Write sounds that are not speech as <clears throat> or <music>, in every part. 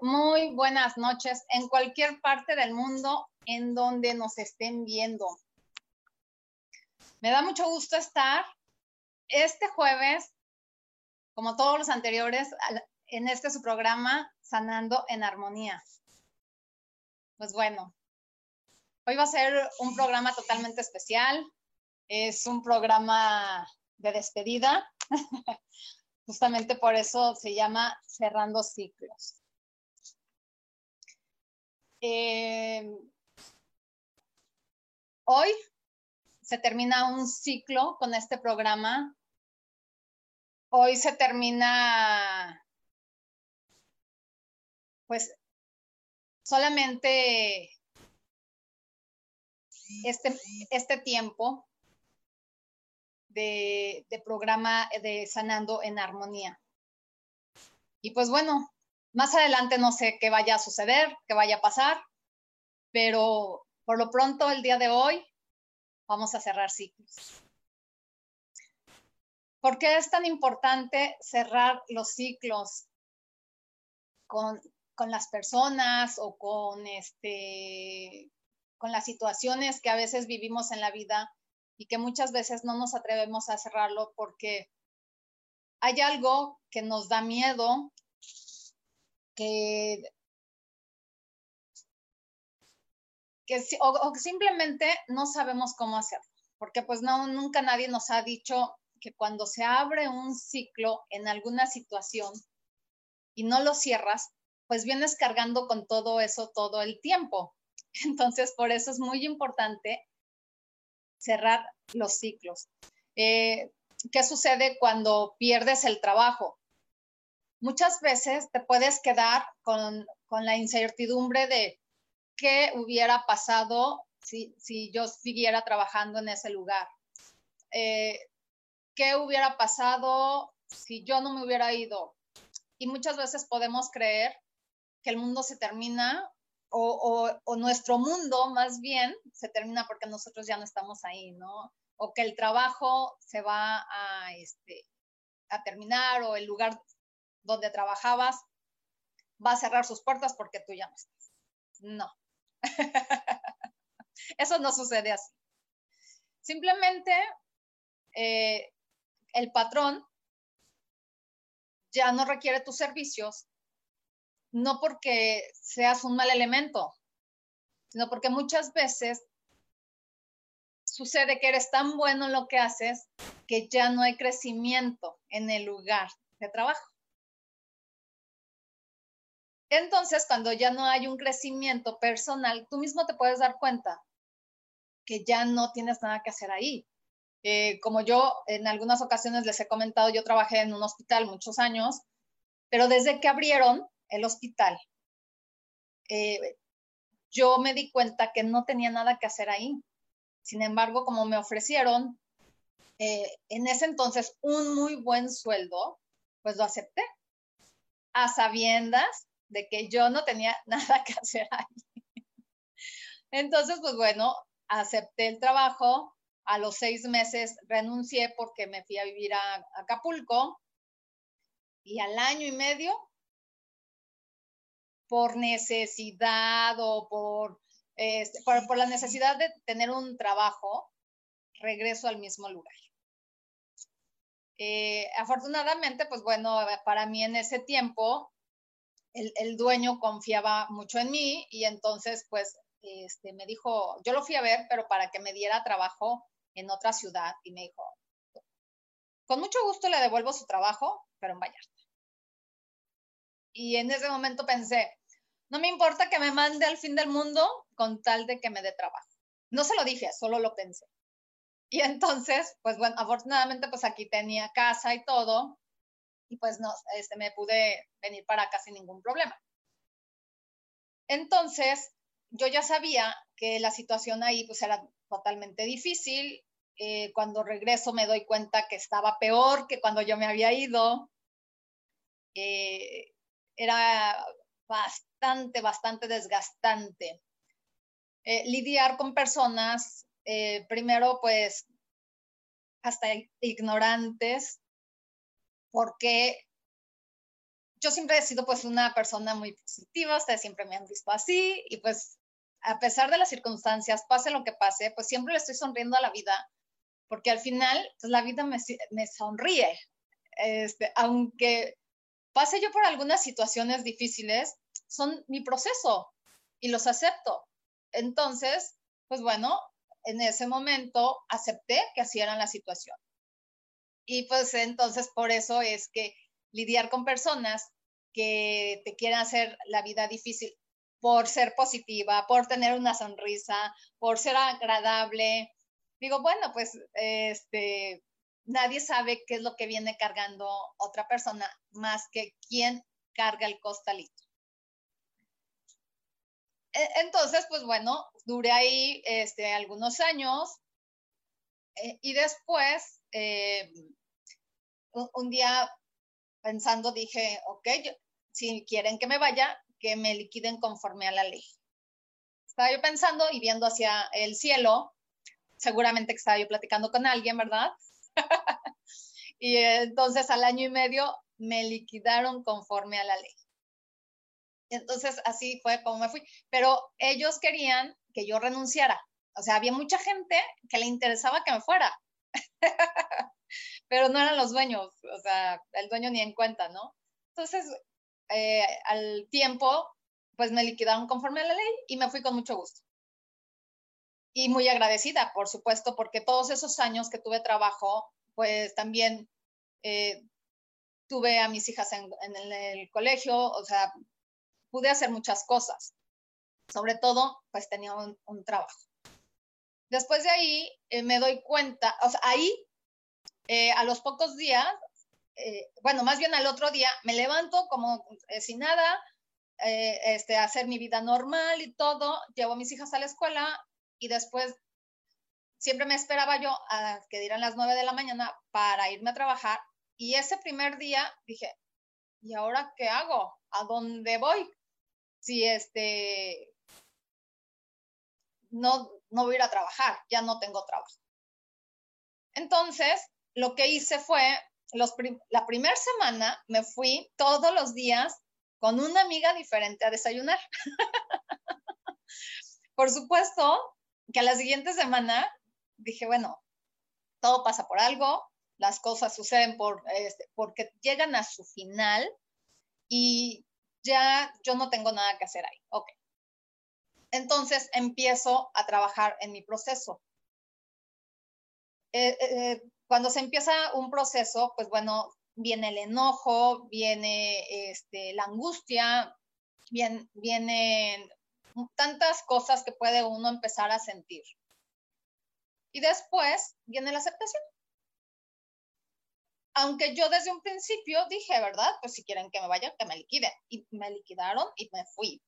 Muy buenas noches en cualquier parte del mundo en donde nos estén viendo. Me da mucho gusto estar este jueves, como todos los anteriores, en este su programa Sanando en Armonía. Pues bueno, hoy va a ser un programa totalmente especial. Es un programa de despedida. <laughs> Justamente por eso se llama cerrando ciclos. Eh, hoy se termina un ciclo con este programa. Hoy se termina, pues, solamente este, este tiempo de, programa de Sanando en Armonía. Y pues bueno, más adelante no sé qué vaya a suceder, qué vaya a pasar, pero por lo pronto el día de hoy vamos a cerrar ciclos. ¿Por qué es tan importante cerrar los ciclos con, con las personas o con, este, con las situaciones que a veces vivimos en la vida? y que muchas veces no nos atrevemos a cerrarlo porque hay algo que nos da miedo, que, que o, simplemente no sabemos cómo hacerlo, porque pues no, nunca nadie nos ha dicho que cuando se abre un ciclo en alguna situación y no lo cierras, pues vienes cargando con todo eso todo el tiempo. <laughs> Entonces, por eso es muy importante cerrar los ciclos. Eh, ¿Qué sucede cuando pierdes el trabajo? Muchas veces te puedes quedar con, la incertidumbre de qué hubiera pasado si, yo siguiera trabajando en ese lugar. Eh, ¿Qué hubiera pasado si yo no me hubiera ido? Y muchas veces podemos creer que el mundo se termina o, nuestro mundo más bien se termina porque nosotros ya no estamos ahí, ¿no? O que el trabajo se va a, este, a terminar o el lugar donde trabajabas va a cerrar sus puertas porque tú ya no. No. <laughs> Eso no sucede así. Simplemente eh, el patrón ya no requiere tus servicios no porque seas un mal elemento, sino porque muchas veces sucede que eres tan bueno en lo que haces que ya no hay crecimiento en el lugar de trabajo. Entonces, cuando ya no hay un crecimiento personal, tú mismo te puedes dar cuenta que ya no tienes nada que hacer ahí. Eh, como yo en algunas ocasiones les he comentado, yo trabajé en un hospital muchos años, pero desde que abrieron, el hospital, eh, yo me di cuenta que no tenía nada que hacer ahí. Sin embargo, como me ofrecieron eh, en ese entonces un muy buen sueldo, pues lo acepté, a sabiendas de que yo no tenía <laughs> nada que hacer ahí. Entonces, pues bueno, acepté el trabajo. A los seis meses renuncié porque me fui a vivir a Acapulco y al año y medio por necesidad o este, por, por, la necesidad de tener un trabajo, regreso al mismo lugar. Eh, afortunadamente, pues bueno, para mí en ese tiempo el, dueño confiaba mucho en mí y entonces pues este, me dijo, yo lo fui a ver, pero para que me diera trabajo en otra ciudad y me dijo, con mucho gusto le devuelvo su trabajo, pero en Vallarta. Y en ese momento pensé, no me importa que me mande al fin del mundo con tal de que me dé trabajo. No se lo dije, solo lo pensé. Y entonces, pues bueno, afortunadamente pues aquí tenía casa y todo, pues no, este, me pude venir para acá sin ningún problema. Entonces, yo ya sabía que la situación ahí pues era totalmente difícil. Eh, cuando regreso me doy cuenta que estaba peor que cuando yo me había ido. Eh, era bastante, bastante desgastante. Eh, lidiar con personas, primero pues hasta ignorantes, porque yo siempre he sido pues una persona muy positiva, ustedes siempre me han visto así y pues a pesar de las circunstancias, pase lo que pase, pues siempre le estoy sonriendo a la vida, porque al final pues, la vida me, me sonríe. Este, aunque pase yo por algunas situaciones difíciles, son mi proceso y los acepto. Entonces, pues bueno, en ese momento acepté que así era la situación. Y pues entonces por eso es que lidiar con personas que te quieren hacer la vida difícil por ser positiva, por tener una sonrisa, por ser agradable. Digo, bueno, pues este, nadie sabe qué es lo que viene cargando otra persona más que quién carga el costalito. E, entonces, pues bueno, duré ahí este, algunos años eh, y después, eh, un, día pensando, dije, ok, si quieren que me vaya, que me liquiden conforme a la ley. Estaba yo pensando y viendo hacia el cielo, seguramente que estaba yo platicando con alguien, ¿verdad? <laughs> y entonces al año y medio me liquidaron conforme a la ley. Entonces así fue como me fui. Pero ellos querían que yo renunciara. O sea, había mucha gente que le interesaba que me fuera. <laughs> Pero no eran los dueños, o sea, el dueño ni en cuenta, ¿no? Entonces, eh, al tiempo, pues me liquidaron conforme a la ley y me fui con mucho gusto. Y muy agradecida, por supuesto, porque todos esos años que tuve trabajo, pues también eh, tuve a mis hijas en, el colegio, o sea, pude hacer muchas cosas. Sobre todo, pues tenía un, trabajo. Después de ahí eh, me doy cuenta, o sea, ahí a los pocos días eh, bueno, más bien al otro día me levanto como eh, sin nada, eh, este, hacer mi vida normal y todo, llevo a mis hijas a la escuela y después siempre me esperaba yo a que dieran las nueve de la mañana para irme a trabajar y ese primer día dije, ¿y ahora qué hago? ¿A dónde voy? Si este, no, no voy a ir a trabajar, ya no tengo trabajo. Entonces, lo que hice fue la primera semana me fui todos los días con una amiga diferente a desayunar. <laughs> por supuesto que a la siguiente semana dije, bueno, todo pasa por algo, las cosas suceden por, este, porque llegan a su final y ya yo no tengo nada que hacer ahí. Ok. Entonces empiezo a trabajar en mi proceso. Eh, eh, cuando se empieza un proceso, pues bueno, viene el enojo, viene este, la angustia, viene, vienen tantas cosas que puede uno empezar a sentir. Y después viene la aceptación. Aunque yo desde un principio dije, ¿verdad? Pues si quieren que me vaya, que me liquiden. Y me liquidaron y me fui.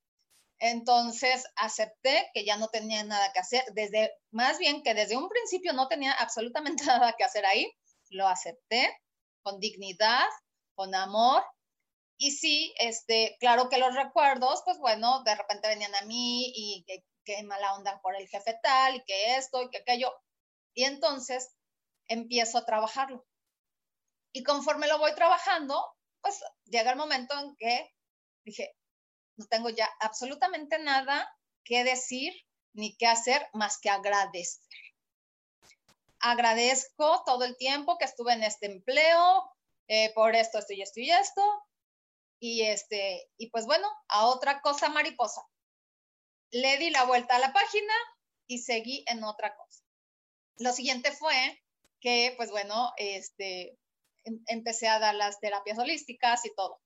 Entonces acepté que ya no tenía nada que hacer, desde, más bien que desde un principio no tenía absolutamente <laughs> nada que hacer ahí, lo acepté con dignidad, con amor. Y sí, este, claro que los recuerdos, pues bueno, de repente venían a mí y que, que mala onda por el jefe tal y que esto y que aquello. Y entonces empiezo a trabajarlo. Y conforme lo voy trabajando, pues llega el momento en que dije, no tengo ya absolutamente nada que decir ni que hacer más que agradecer. Agradezco todo el tiempo que estuve en este empleo, eh, por esto, esto y esto y esto. Y, este, y pues bueno, a otra cosa mariposa. le di la vuelta a la página y seguí en otra cosa. Lo siguiente fue que, pues bueno, este, em, empecé a dar las terapias holísticas y todo.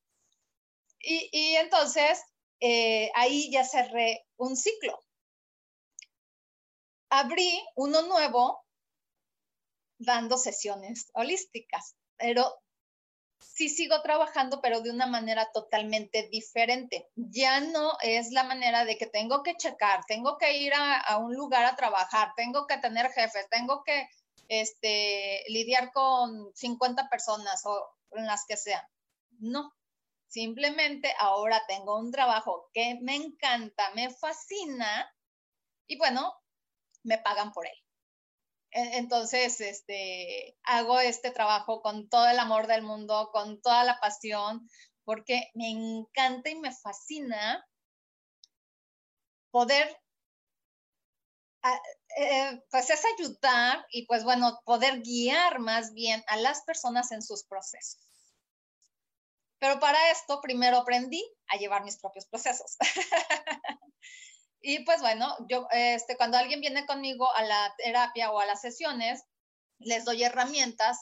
Y, entonces eh, ahí ya cerré un ciclo. Abrí uno nuevo dando sesiones holísticas, pero sí sigo trabajando, pero de una manera totalmente diferente. Ya no es la manera de que tengo que checar, tengo que ir a, un lugar a trabajar, tengo que tener jefes, tengo que este, lidiar con 50 personas o con las que sean. No, simplemente ahora tengo un trabajo que me encanta, me fascina y bueno, me pagan por él. E-, entonces, este, hago este trabajo con todo el amor del mundo, con toda la pasión, porque me encanta y me fascina poder, ah, eh, pues es ayudar y pues bueno, poder guiar más bien a las personas en sus procesos. Pero para esto primero aprendí a llevar mis propios procesos. <laughs> Y pues bueno, yo, este, cuando alguien viene conmigo a la terapia o a las sesiones, les doy herramientas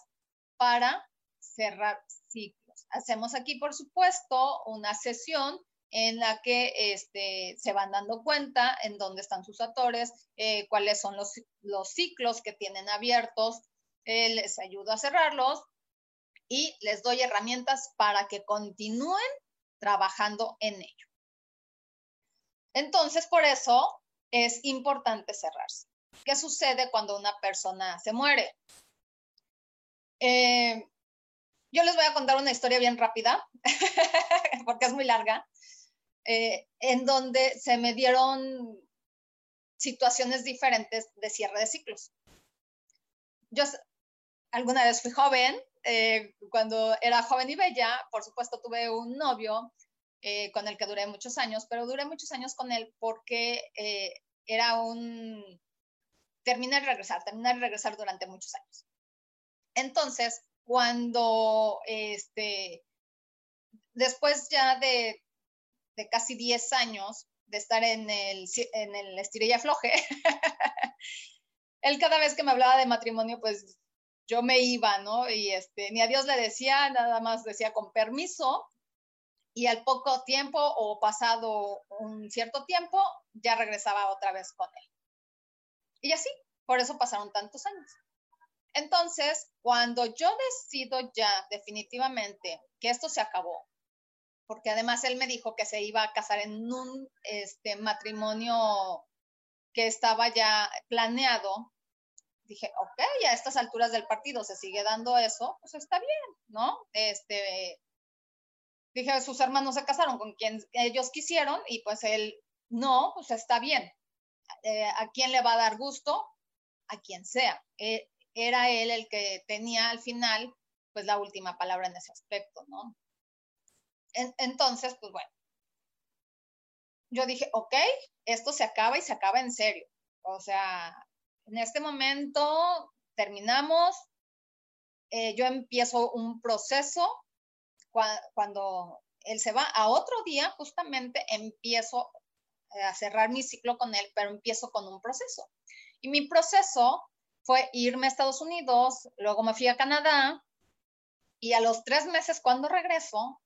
para cerrar ciclos. Hacemos aquí, por supuesto, una sesión en la que este, se van dando cuenta en dónde están sus actores, eh, cuáles son los, los, ciclos que tienen abiertos, eh, les ayudo a cerrarlos y les doy herramientas para que continúen trabajando en ello. Entonces, por eso es importante cerrarse. ¿Qué sucede cuando una persona se muere? Eh, yo les voy a contar una historia bien rápida, <laughs> porque es muy larga, eh, en donde se me dieron situaciones diferentes de cierre de ciclos. Yo alguna vez fui joven, eh, cuando era joven y bella, por supuesto tuve un novio eh, con el que duré muchos años, pero duré muchos años con él porque eh, era un terminar y regresar, terminar y regresar durante muchos años. Entonces, cuando este, después ya de, de casi 10 años de estar en el, en el estirilla floje, <laughs> él cada vez que me hablaba de matrimonio, pues yo me iba, ¿no? Y este, ni a Dios le decía, nada más decía con permiso, y al poco tiempo o pasado un cierto tiempo ya regresaba otra vez con él. Y así, por eso pasaron tantos años. Entonces, cuando yo decido ya definitivamente que esto se acabó, porque además él me dijo que se iba a casar en un este, matrimonio que estaba ya planeado, dije, ok, a estas alturas del partido se sigue dando eso, pues está bien, ¿no? Este, dije, sus hermanos se casaron con quien ellos quisieron y pues él no, pues está bien. Eh, ¿A quién le va a dar gusto? A quien sea. Eh, era él el que tenía al final pues la última palabra en ese aspecto, ¿no? entonces, pues bueno, yo dije, ok, esto se acaba y se acaba en serio. O sea, en este momento terminamos, eh, yo empiezo un proceso cuando él se va a otro día, justamente empiezo eh, a cerrar mi ciclo con él, pero empiezo con un proceso. Y mi proceso fue irme a Estados Unidos, luego me fui a Canadá y a los tres meses cuando regreso,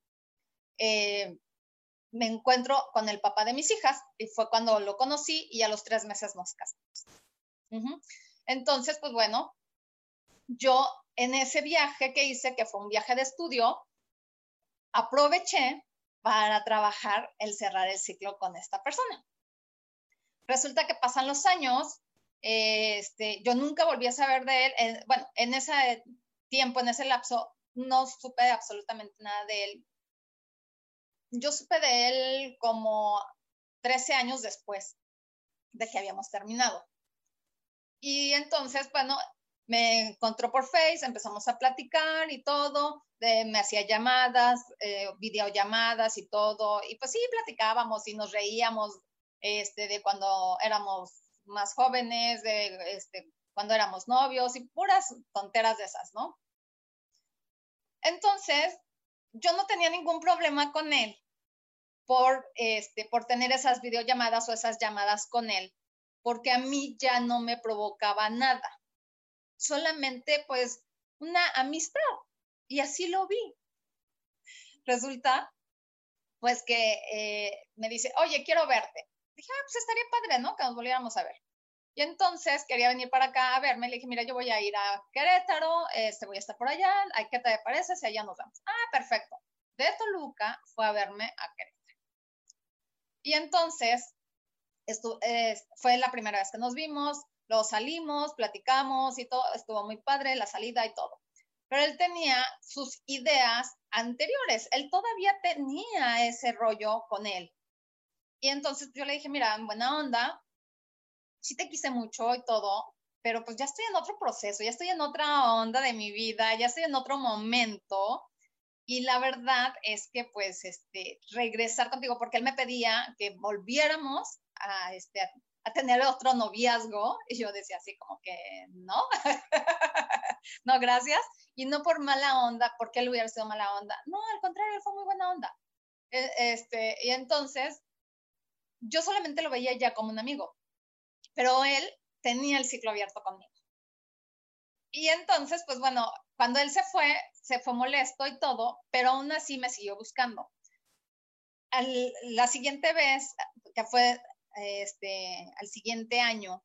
eh, me encuentro con el papá de mis hijas y fue cuando lo conocí y a los tres meses nos casamos. Entonces, pues bueno, yo en ese viaje que hice, que fue un viaje de estudio, aproveché para trabajar el cerrar el ciclo con esta persona. Resulta que pasan los años, este, yo nunca volví a saber de él, bueno, en ese tiempo, en ese lapso, no supe absolutamente nada de él. Yo supe de él como 13 años después de que habíamos terminado. Y entonces, bueno, me encontró por Face, empezamos a platicar y todo, me hacía llamadas, eh, videollamadas y todo, y pues sí, platicábamos y nos reíamos este, de cuando éramos más jóvenes, de este, cuando éramos novios y puras tonteras de esas, ¿no? Entonces, yo no tenía ningún problema con él, por, este, por tener esas videollamadas o esas llamadas con él, porque a mí ya no me provocaba nada, solamente pues una amistad y así lo vi. Resulta pues que eh, me dice, oye, quiero verte. Dije, ah, pues estaría padre, ¿no? Que nos volviéramos a ver. Y entonces quería venir para acá a verme. Le dije, mira, yo voy a ir a Querétaro, este, voy a estar por allá. ¿Qué te parece si allá nos vamos? Ah, perfecto. De Toluca fue a verme a Querétaro. Y entonces fue la primera vez que nos vimos, lo salimos, platicamos y todo, estuvo muy padre la salida y todo. Pero él tenía sus ideas anteriores, él todavía tenía ese rollo con él. Y entonces yo le dije, mira, buena onda, sí te quise mucho y todo, pero pues ya estoy en otro proceso, ya estoy en otra onda de mi vida, ya estoy en otro momento. Y la verdad es que pues este, regresar contigo, porque él me pedía que volviéramos a, este, a, tener otro noviazgo. Y yo decía así como que no, <laughs> no, gracias. Y no por mala onda, porque él hubiera sido mala onda. No, al contrario, él fue muy buena onda. E, este, y entonces yo solamente lo veía ya como un amigo pero él tenía el ciclo abierto conmigo. Y entonces, pues bueno, cuando él se fue, se fue molesto y todo, pero aún así me siguió buscando. la siguiente vez, que fue este, al siguiente año,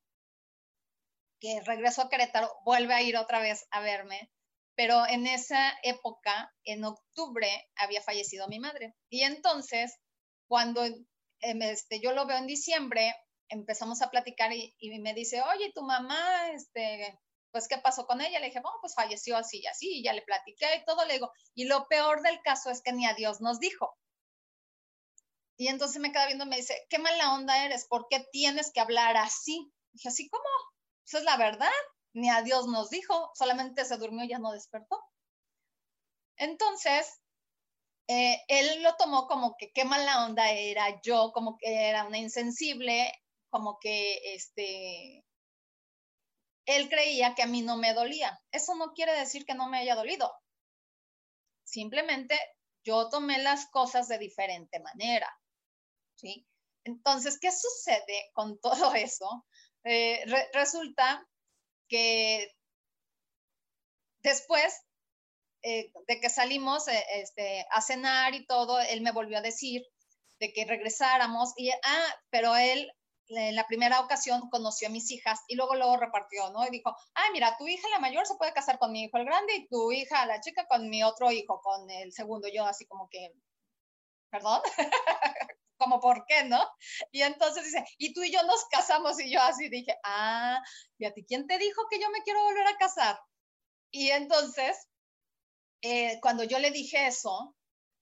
que regresó a Querétaro, vuelve a ir otra vez a verme, pero en esa época, en octubre, había fallecido mi madre. Y entonces, cuando em, este, yo lo veo en diciembre, empezamos a platicar y, me dice, oye, tu mamá, este, pues, ¿qué pasó con ella? Le dije, bueno, pues falleció así y así, y ya le platiqué y todo, le digo, y lo peor del caso es que ni a Dios nos dijo. Y entonces me queda viendo y me dice, qué mala onda eres, ¿por qué tienes que hablar así? dije, así como, eso es la verdad, ni a Dios nos dijo, solamente se durmió y ya no despertó. Entonces, eh, él lo tomó como que qué mala onda era yo, como que era una insensible, como que este, él creía que a mí no me dolía. Eso no quiere decir que no me haya dolido. Simplemente yo tomé las cosas de diferente manera. ¿Sí? Entonces, ¿qué sucede con <laughs> todo eso? Eh, resulta que después eh, de que salimos eh, este, a cenar y todo, él me volvió a decir de que regresáramos y, ah, pero él en la primera ocasión conoció a mis hijas y luego luego repartió, ¿no? Y dijo, ah, mira, tu hija la mayor se puede casar con mi hijo el grande y tu hija la chica con mi otro hijo, con el segundo. Yo así como que, perdón, <laughs> como por qué, ¿no? Y entonces dice, y tú y yo nos casamos y yo así dije, ah, ¿y a ti quién te dijo que yo me quiero volver a casar? Y entonces, eh, cuando yo le dije eso,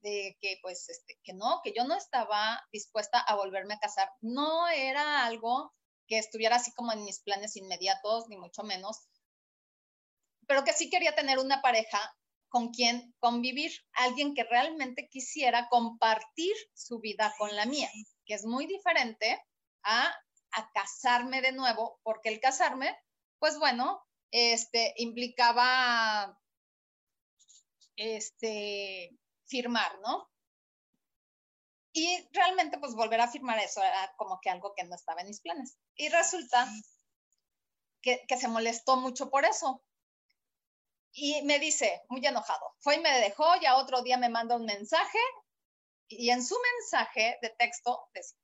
de que pues este, que no, que yo no estaba dispuesta a volverme a casar. No era algo que estuviera así como en mis planes inmediatos, ni mucho menos, pero que sí quería tener una pareja con quien convivir, alguien que realmente quisiera compartir su vida con la mía, que es muy diferente a, a casarme de nuevo, porque el casarme, pues bueno, este, implicaba este, firmar, ¿no? Y realmente, pues volver a firmar eso era como que algo que no estaba en mis planes. Y resulta que, se molestó mucho por eso. Y me dice, muy enojado, fue y me dejó, ya otro día me manda un mensaje y en su mensaje de texto decía,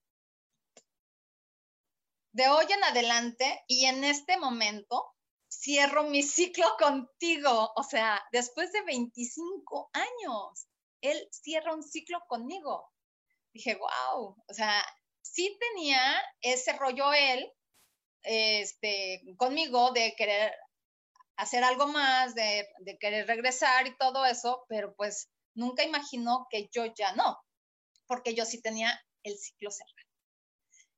de hoy en adelante y en este momento cierro mi <laughs> ciclo contigo. O sea, después de 25 años él cierra un ciclo conmigo. Dije, wow, o sea, sí tenía ese rollo él este, conmigo de querer hacer algo más, de, querer regresar y todo eso, pero pues nunca imaginó que yo ya no, porque yo sí tenía el ciclo cerrado.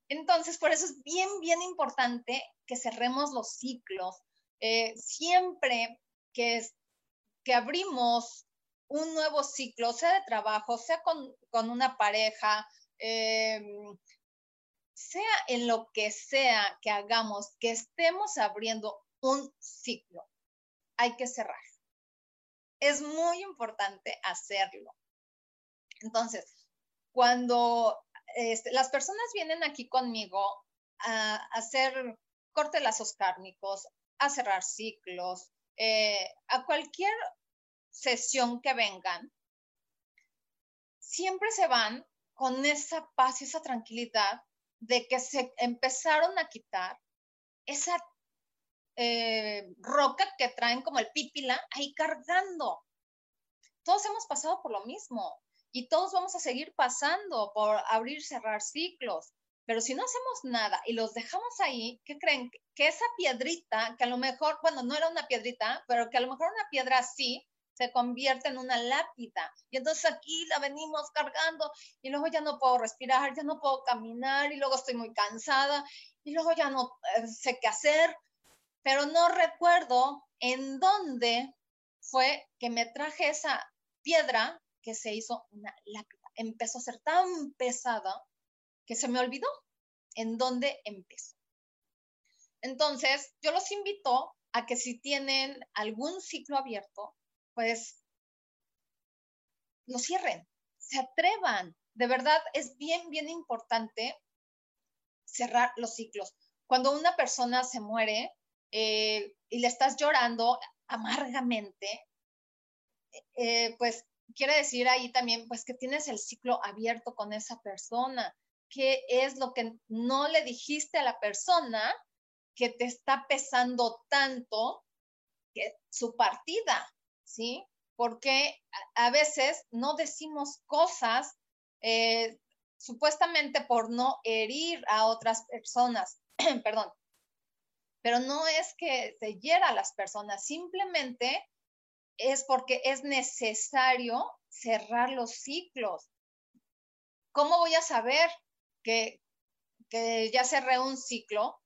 Entonces, por eso es bien, bien importante que cerremos los ciclos. Eh, siempre que, que abrimos un nuevo ciclo, sea de trabajo, sea con, una pareja, em, sea en lo que sea que hagamos, que estemos abriendo un ciclo, hay que cerrar. Es muy importante hacerlo. Entonces, cuando este, las personas vienen aquí conmigo a, hacer corte lazos kármicos, a cerrar ciclos, eh, a cualquier sesión que vengan, siempre se van con esa paz y esa tranquilidad de que se empezaron a quitar esa eh, roca que traen como el pípila ahí cargando. Todos hemos pasado por lo mismo y todos vamos a seguir pasando por abrir, cerrar ciclos. Pero si no hacemos nada y los dejamos ahí, ¿qué creen? Que esa piedrita, que a lo mejor, bueno, no era una piedrita, pero que a lo mejor una piedra así, se convierte en una lápida. Y entonces aquí la venimos cargando y luego ya no puedo respirar, ya no puedo caminar y luego estoy muy cansada y luego ya no eh, sé qué hacer, pero no recuerdo en dónde fue que me traje esa piedra que se hizo una lápida. Empezó a ser tan pesada que se me olvidó en dónde empezó. Entonces, yo los invito a que si tienen algún ciclo abierto, pues lo cierren, se atrevan. De verdad, es bien, bien importante cerrar los ciclos. Cuando una persona se muere eh, y le estás llorando amargamente, eh, pues quiere decir ahí también, pues que tienes el ciclo abierto con esa persona. ¿Qué es lo que no le dijiste a la persona que te está pesando tanto su partida? ¿Sí? Porque a, veces no decimos cosas eh, supuestamente por no herir a otras personas, <clears throat> perdón, pero no es que se hiera a las personas, simplemente es porque es necesario cerrar los ciclos. ¿Cómo voy a saber que, ya cerré un ciclo?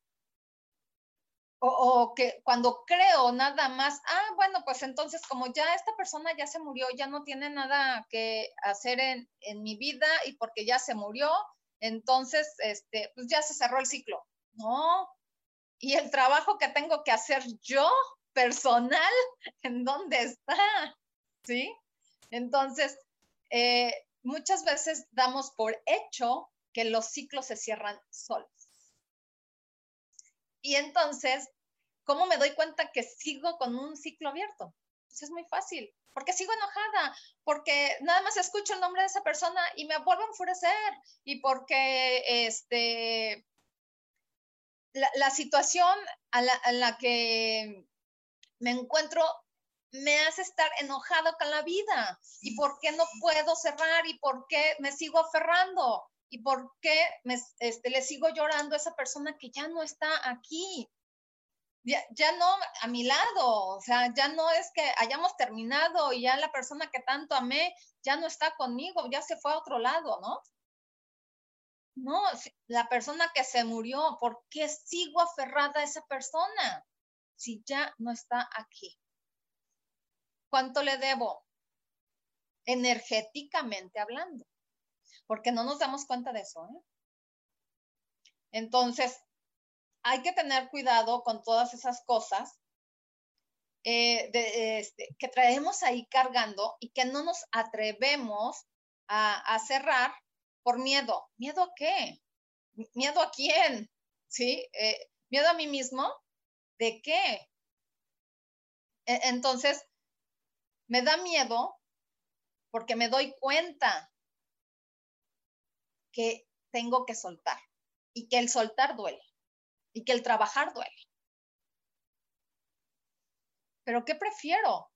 O, que cuando creo nada más, ah, bueno, pues entonces como ya esta persona ya se murió, ya no tiene nada que hacer en, en mi vida y porque ya se murió, entonces, este, pues ya se cerró el ciclo. No. Y el trabajo que tengo que hacer yo personal, <laughs> ¿en dónde está? ¿Sí? Entonces, eh, muchas veces damos por hecho que los ciclos se cierran solos. Y entonces, ¿cómo me doy cuenta que sigo con un ciclo abierto? Pues es muy fácil, porque sigo enojada, porque nada más escucho el nombre de esa persona y me vuelvo a enfurecer, y porque este, la, situación a la que me encuentro, me hace estar enojado con la vida. ¿Y por qué no puedo cerrar? ¿Y por qué me sigo aferrando? ¿Y por qué me, este, le sigo llorando a esa persona que ya no está aquí? Ya, ya, no a mi lado, o sea, ya no es que hayamos terminado y ya la persona que tanto amé ya no está conmigo, ya se fue a otro lado, ¿no? No, la persona que se murió, ¿por qué sigo aferrada a esa persona? si ya no está aquí? ¿Cuánto le debo? Energéticamente hablando, porque no nos damos cuenta de eso. ¿eh? Entonces, hay que tener cuidado con todas esas cosas eh, este, que traemos ahí cargando y que no nos atrevemos a, cerrar por miedo. ¿Miedo a qué? ¿Miedo a quién? ¿Sí? Eh, ¿Miedo a mí mismo? ¿De qué? E, entonces, me da miedo porque me doy cuenta que tengo que soltar y que el soltar duele y que el trabajar duele. Pero ¿qué prefiero?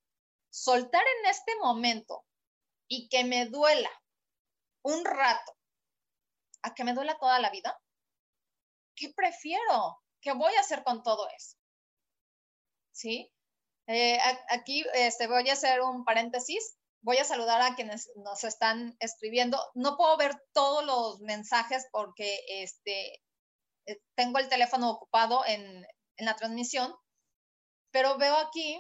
Soltar en este momento y que me duela un rato a que me duela toda la vida. ¿Qué prefiero? ¿Qué voy a hacer con todo eso? ¿sí? Eh, aquí este, voy a hacer un paréntesis. Voy a saludar a quienes nos están escribiendo. No puedo ver todos los mensajes porque este, eh, tengo el teléfono ocupado en, en la transmisión, pero veo aquí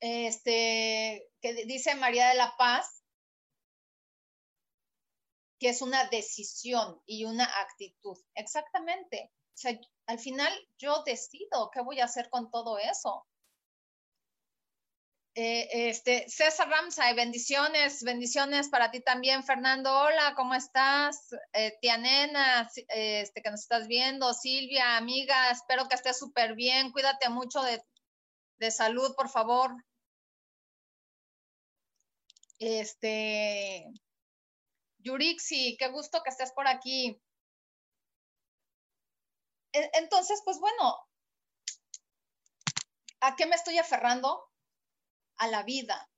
este, que dice María de la Paz que es una decisión y una actitud. Exactamente. O sea, al final yo decido qué voy a hacer con todo eso. Eh, este, César Ramsay, bendiciones, bendiciones para ti también, Fernando. Hola, ¿cómo estás? Eh, tía Nena, este, que nos estás viendo, Silvia, amiga, espero que estés súper bien. Cuídate mucho de, de salud, por favor. Este, Yurixi, qué gusto que estés por aquí. E, entonces, pues bueno, ¿a qué me estoy aferrando? a la vida,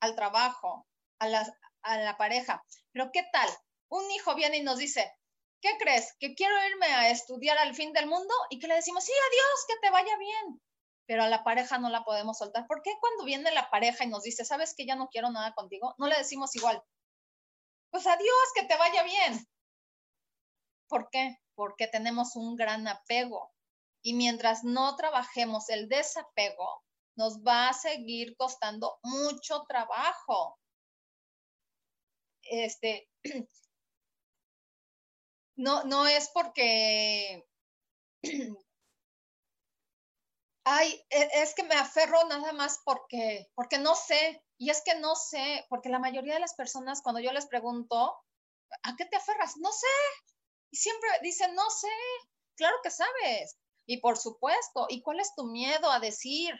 al trabajo, a la, a la pareja. Pero ¿qué tal? Un hijo viene y nos dice, ¿qué crees? ¿Que quiero irme a estudiar al fin del mundo? Y que le decimos, sí, adiós, que te vaya bien. Pero a la pareja no la podemos soltar. ¿Por qué cuando viene la pareja y nos dice, sabes que ya no quiero nada contigo? No le decimos igual. Pues adiós, que te vaya bien. ¿Por qué? Porque tenemos un gran apego. Y mientras no trabajemos el desapego, nos va a seguir costando mucho trabajo. Este, <clears throat> no, no es porque, <clears throat> ay, e, es que me aferro nada más porque, porque no sé, y es que no sé, porque la mayoría de las personas cuando yo les pregunto, ¿a qué te aferras? No sé. Y siempre dicen, no sé. Claro que sabes. Y por supuesto, ¿y cuál es tu miedo a decir?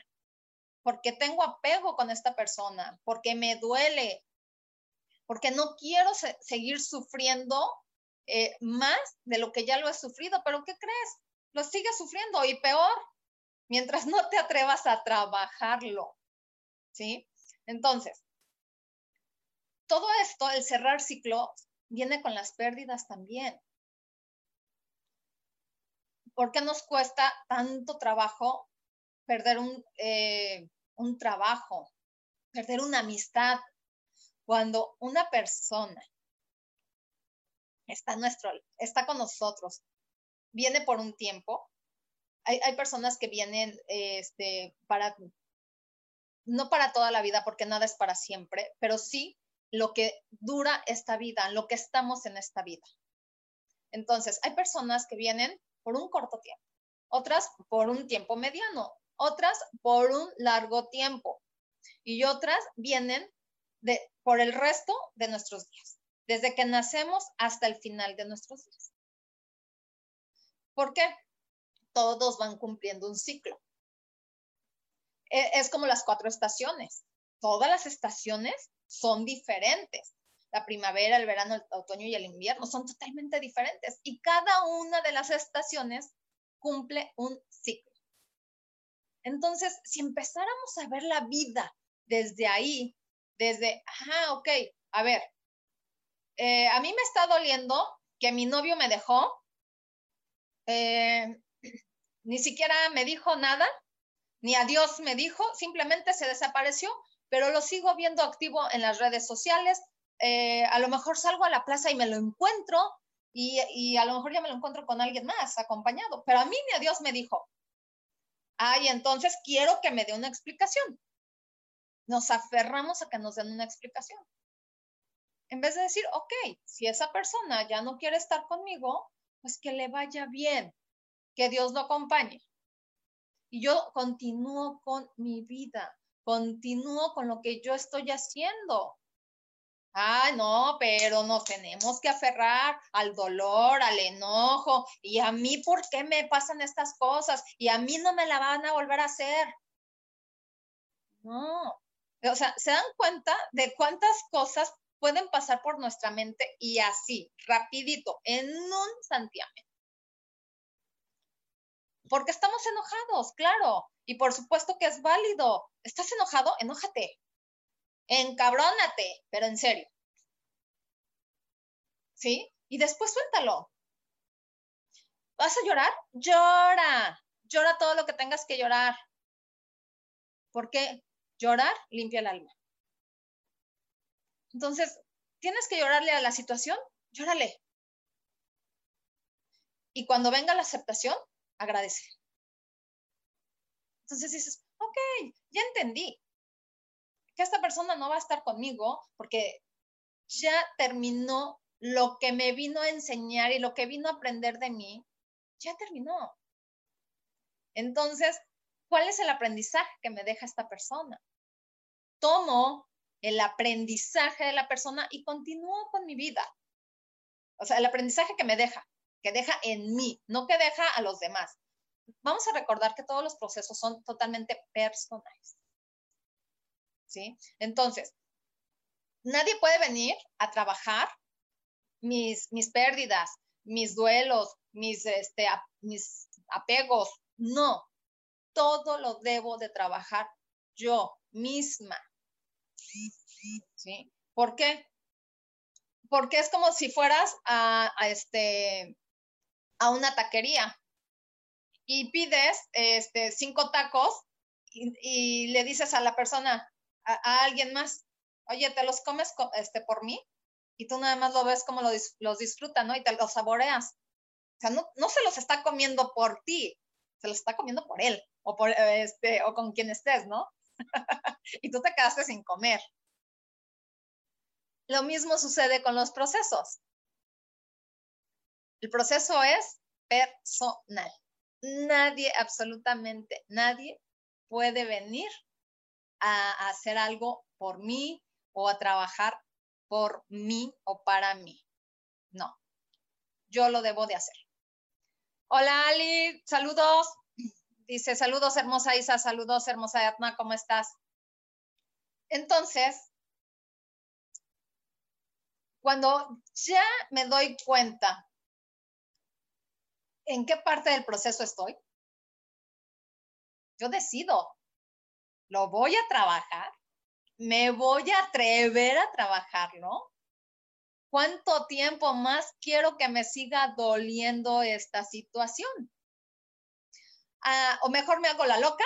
porque tengo apego con esta persona, porque me duele, porque no quiero seguir sufriendo eh, más de lo que ya lo he sufrido, pero ¿qué crees? Lo sigues sufriendo y peor, mientras no te atrevas a trabajarlo, ¿sí? Entonces, todo esto, el cerrar ciclo, viene con las pérdidas también. ¿Por qué nos cuesta tanto trabajo perder un, eh, un trabajo, perder una amistad. Cuando una persona está, nuestro, está con nosotros, viene por un tiempo, hay, personas que vienen este, para, no para toda la vida, porque nada es para siempre, pero sí lo que dura esta vida, lo que estamos en esta vida. Entonces, hay personas que vienen por un corto tiempo, otras por un tiempo mediano, otras por un largo tiempo y otras vienen de, por el resto de nuestros días, desde que nacemos hasta el final de nuestros días. ¿Por qué? Todos van cumpliendo un ciclo. E, es como las cuatro estaciones. Todas las estaciones son diferentes. La primavera, el verano, el otoño y el invierno son totalmente diferentes y cada una de las estaciones cumple un ciclo. Entonces, si empezáramos a ver la vida desde ahí, desde, ajá, ok, a ver, eh, a mí me está doliendo que mi novio me dejó, eh, ni siquiera me dijo nada, ni adiós me dijo, simplemente se desapareció, pero lo sigo viendo activo en las redes sociales. Eh, a lo mejor salgo a la plaza y me lo encuentro y, a lo mejor ya me lo encuentro con alguien más acompañado, pero a mí ni adiós me dijo. Ay, entonces quiero que me dé una explicación. Nos aferramos a que nos den una explicación. En vez de decir, ok, si esa persona ya no quiere estar conmigo, pues que le vaya bien, que Dios lo acompañe. Y yo continúo con mi vida, continúo con lo que yo estoy haciendo. Ah, no, pero nos tenemos que aferrar al dolor, al enojo. ¿Y a mí por qué me pasan estas cosas? Y a mí no me la van a volver a hacer. No. O sea, ¿se dan cuenta de cuántas cosas pueden pasar por nuestra mente y así, rapidito, en un santiamén? Porque estamos enojados, claro. Y por supuesto que es válido. ¿Estás enojado? Enójate encabrónate, pero en serio. ¿Sí? Y después suéltalo. ¿Vas a llorar? Llora. Llora todo lo que tengas que llorar. Porque llorar limpia el alma. Entonces, ¿tienes que llorarle a la situación? Llórale. Y cuando venga la aceptación, agradece. Entonces dices, ok, ya entendí que esta persona no va a estar conmigo porque ya terminó lo que me vino a enseñar y lo que vino a aprender de mí, ya terminó. Entonces, ¿cuál es el aprendizaje que me deja esta persona? tomo el aprendizaje de la persona y continúo con mi vida. O sea, el aprendizaje que me deja, que deja en mí, no que deja a los demás. Vamos a recordar que todos los procesos son totalmente personales. ¿Sí? Entonces, nadie puede venir a trabajar mis, mis pérdidas, mis duelos, mis, este, mis apegos. No, todo lo debo de trabajar yo misma. ¿Sí? ¿Por qué? Porque es como si fueras a, este, a una taquería y pides este, cinco tacos y, le dices a la persona, a, alguien más, oye, ¿te los comes este, por mí? Y tú nada más lo ves como los disfruta, ¿no? Y te los saboreas. O sea, no, no se los está comiendo por ti, se los está comiendo por él o, por, este, o con quien estés, ¿no? <laughs> y tú te quedaste sin comer. Lo mismo sucede con los procesos. El proceso es personal. Nadie, absolutamente nadie puede venir a, hacer algo por mí o a trabajar por mí o para mí. No, yo lo debo de hacer. Hola Ali, saludos. Dice, saludos hermosa Isa, saludos hermosa Atma, ¿cómo estás? Entonces, cuando ya me doy cuenta en qué parte del proceso estoy, yo decido, lo voy a trabajar, me voy a atrever a trabajarlo. ¿Cuánto tiempo más quiero que me siga doliendo esta situación? Ah, o mejor me hago la loca,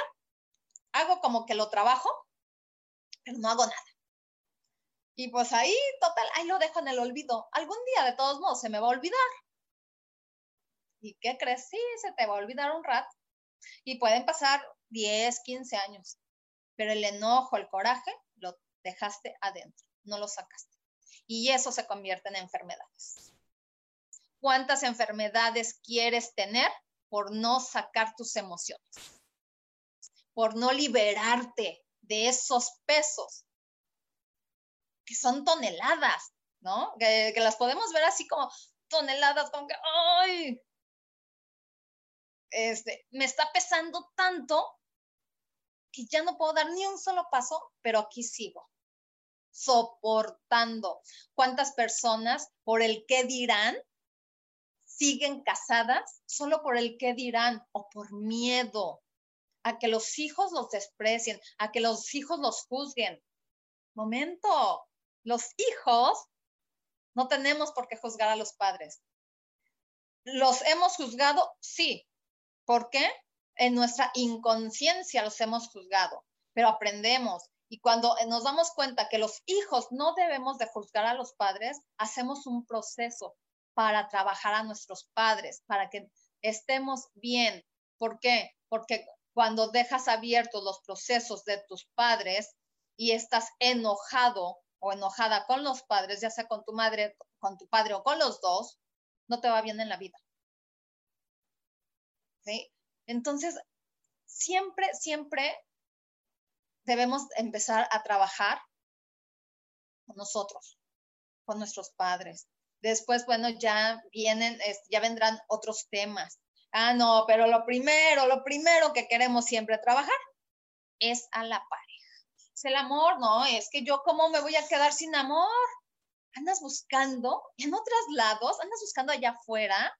hago como que lo trabajo, pero no hago nada. Y pues ahí, total, ahí lo dejo en el olvido. Algún día, de todos modos, se me va a olvidar. ¿Y qué crees? Sí, se te va a olvidar un rato. Y pueden pasar 10, 15 años. Pero el enojo, el coraje, lo dejaste adentro, no lo sacaste. Y eso se convierte en enfermedades. ¿Cuántas enfermedades quieres tener por no sacar tus emociones, por no liberarte de esos pesos que son toneladas, ¿no? Que, las podemos ver así como toneladas, como que, ¡ay! Este, me está pesando tanto que ya no puedo dar ni un solo paso, pero aquí sigo, soportando. ¿Cuántas personas por el qué dirán siguen casadas solo por el qué dirán o por miedo a que los hijos los desprecien, a que los hijos los juzguen. Momento, los hijos no tenemos por qué juzgar a los padres. ¿Los hemos juzgado? Sí. ¿Por qué? En nuestra inconsciencia los hemos juzgado, pero aprendemos. Y cuando nos damos cuenta que los hijos no debemos de juzgar a los padres, hacemos un proceso para trabajar a nuestros padres, para que estemos bien. ¿Por qué? Porque cuando dejas abiertos los procesos de tus padres y estás enojado o enojada con los padres, ya sea con tu madre, con tu padre o con los dos, no te va bien en la vida. ¿Sí? Entonces, siempre, siempre debemos empezar a trabajar con nosotros, con nuestros padres, Después, bueno, ya vienen, ya vendrán otros temas. Ah, no, pero lo primero, lo primero que queremos siempre trabajar es a la pareja. Es el amor, no, es que yo cómo me voy a quedar sin amor. Andas buscando en otros lados, andas buscando allá afuera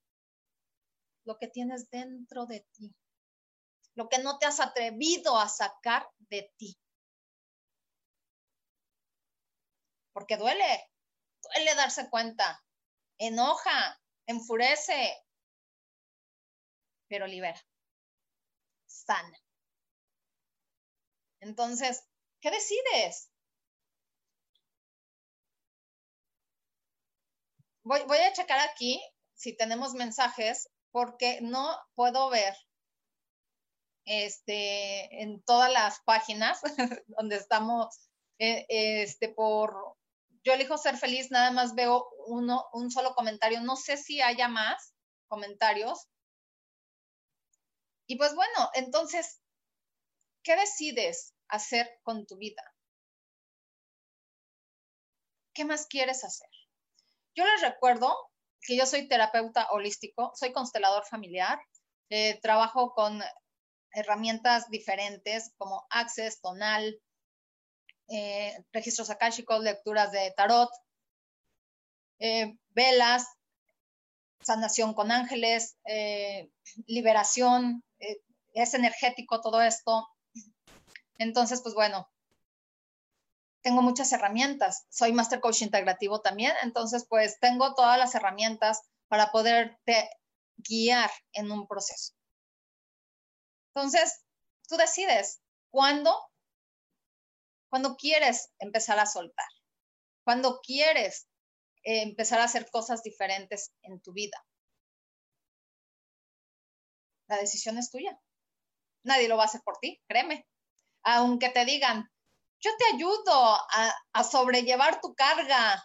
lo que tienes dentro de ti, lo que no te has atrevido a sacar de ti. Porque duele, duele darse cuenta enoja, enfurece, pero libera, sana. Entonces, ¿qué decides? Voy, a checar aquí si tenemos mensajes porque no puedo ver este, en todas las páginas <laughs> donde estamos eh, este, por, yo elijo ser feliz, nada más veo uno, un solo comentario. No sé si haya más comentarios. Y pues bueno, entonces, ¿qué decides hacer con tu vida? ¿qué más quieres hacer? Yo les recuerdo que yo soy terapeuta holístico, soy constelador familiar, eh, trabajo con herramientas diferentes como Access, Tonal, eh, registros akáshicos, lecturas de tarot, eh, velas, sanación con ángeles, liberación, es energético todo esto. Entonces, pues bueno, tengo muchas herramientas. Soy Master Coach Integrativo también, entonces pues tengo todas las herramientas para poderte guiar en un proceso. Entonces, tú decides cuándo, cuando quieres empezar a soltar, cuando quieres eh, empezar a hacer cosas diferentes en tu vida. La decisión es tuya. Nadie lo va a hacer por ti, créeme. Aunque te digan, yo te ayudo a, sobrellevar tu carga.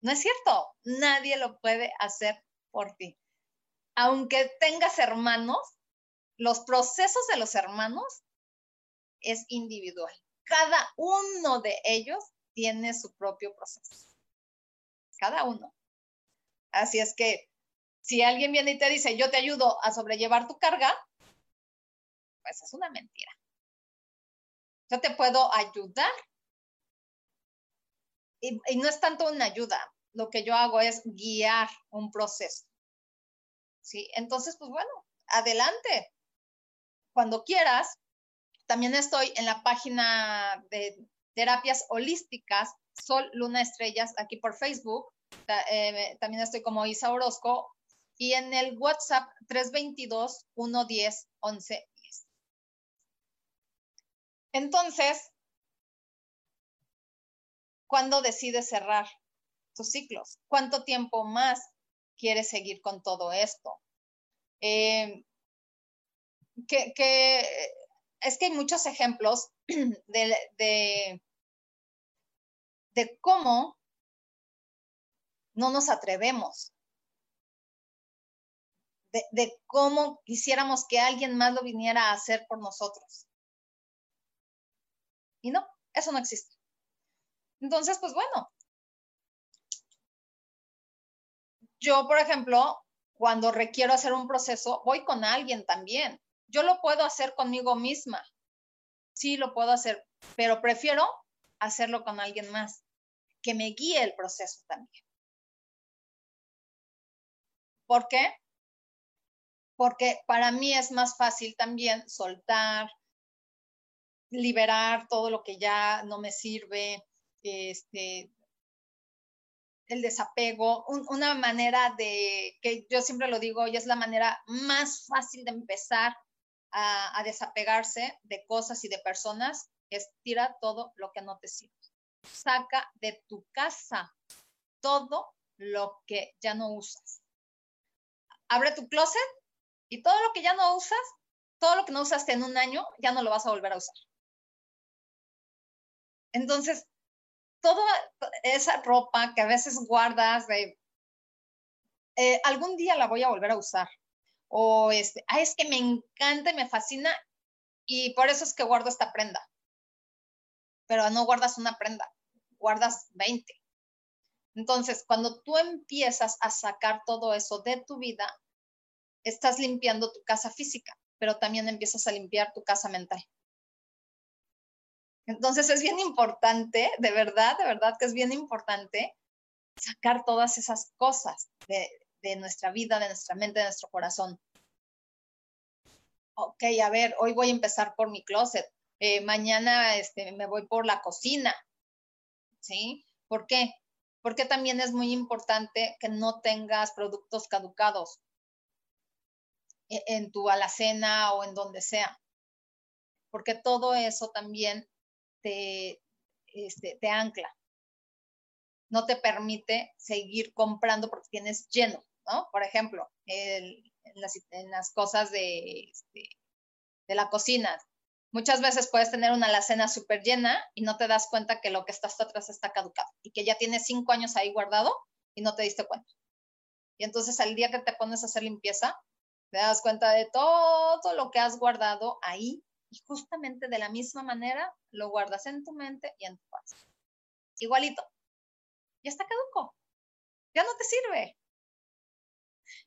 No es cierto, nadie lo puede hacer por ti. Aunque tengas hermanos, los procesos de los hermanos es individual. Cada uno de ellos tiene su propio proceso. Cada uno. Así es que si alguien viene y te dice, yo te ayudo a sobrellevar tu carga, pues es una mentira. Yo te puedo ayudar. Y, no es tanto una ayuda, lo que yo hago es guiar un proceso. ¿Sí? Entonces, pues bueno, adelante. Cuando quieras, también estoy en la página de terapias holísticas, Sol, Luna, Estrellas, aquí por Facebook. Eh, también estoy como Isa Orozco. Y en el WhatsApp 322 110 11 entonces, ¿cuándo decides cerrar tus ciclos? ¿Cuánto tiempo más quieres seguir con todo esto? Eh, que, es que hay muchos ejemplos <clears throat> de, de cómo no nos atrevemos, de, de, cómo quisiéramos que alguien más lo viniera a hacer por nosotros. Y no, eso no existe. Entonces, pues bueno, yo, por ejemplo, cuando requiero hacer un proceso, voy con alguien también. Yo lo puedo hacer conmigo misma. Sí, lo puedo hacer, pero prefiero hacerlo con alguien más, que me guíe el proceso también. ¿Por qué? Porque para mí es más fácil también soltar, liberar todo lo que ya no me sirve, este, el desapego, una manera de, que yo siempre lo digo, y es la manera más fácil de empezar a, a desapegarse de cosas y de personas, es tira todo lo que no te sirve. Saca de tu casa todo lo que ya no usas. Abre tu closet y todo lo que ya no usas, todo lo que no usaste en un año, ya no lo vas a volver a usar. Entonces, toda esa ropa que a veces guardas de, eh, algún día la voy a volver a usar. O este, ah, es que me encanta y me fascina y por eso es que guardo esta prenda. Pero no guardas una prenda, guardas 20. Entonces, cuando tú empiezas a sacar todo eso de tu vida, estás limpiando tu casa física, pero también empiezas a limpiar tu casa mental. Entonces es bien importante, de verdad, de verdad que es bien importante sacar todas esas cosas de, nuestra vida, de nuestra mente, de nuestro corazón. Ok, a ver, hoy voy a empezar por mi closet. Eh, mañana este, me voy por la cocina. ¿Sí? ¿Por qué? Porque también es muy importante que no tengas productos caducados e, en tu alacena o en donde sea. Porque todo eso también te, este, te ancla. No te permite seguir comprando porque tienes lleno, ¿no? Por ejemplo, en, las, cosas de, este, de la cocina. Muchas veces puedes tener una alacena súper llena y no te das cuenta que lo que está hasta atrás está caducado y que ya tienes cinco años ahí guardado y no te diste cuenta. Y entonces al día que te pones a hacer limpieza, te das cuenta de todo lo que has guardado ahí y justamente de la misma manera lo guardas en tu mente y en tu corazón. igualito. Ya está caduco, ya no te sirve.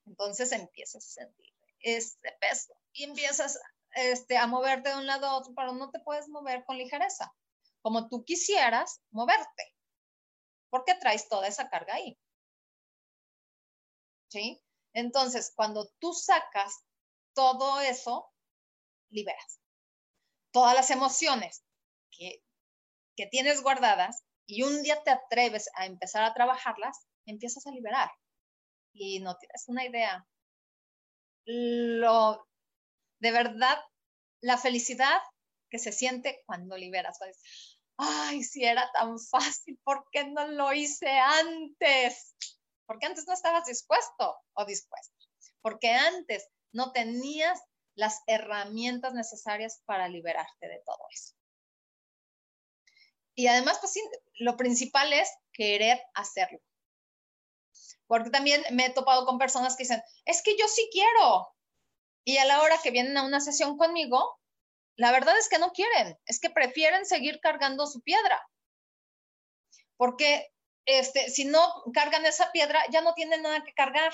Entonces empiezas a sentir este peso y empiezas este, a moverte de un lado a otro, pero no te puedes mover con ligereza, como tú quisieras moverte, porque traes toda esa carga ahí. ¿Sí? Entonces, cuando tú sacas todo eso, liberas. Todas las emociones que, que tienes guardadas y un día te atreves a empezar a trabajarlas, empiezas a liberar. Y no tienes una idea. Lo, de verdad, la felicidad que se siente cuando liberas. Ay, si era tan fácil, ¿por qué no lo hice antes? Porque antes no estabas dispuesto o dispuesto. Porque antes no tenías las herramientas necesarias para liberarte de todo eso. Y además, pues lo principal es querer hacerlo. Porque también me he topado con personas que dicen, es que yo sí quiero. Y a la hora que vienen a una sesión conmigo, la verdad es que no quieren, es que prefieren seguir cargando su piedra. Porque este, si no cargan esa piedra, ya no tienen nada que cargar,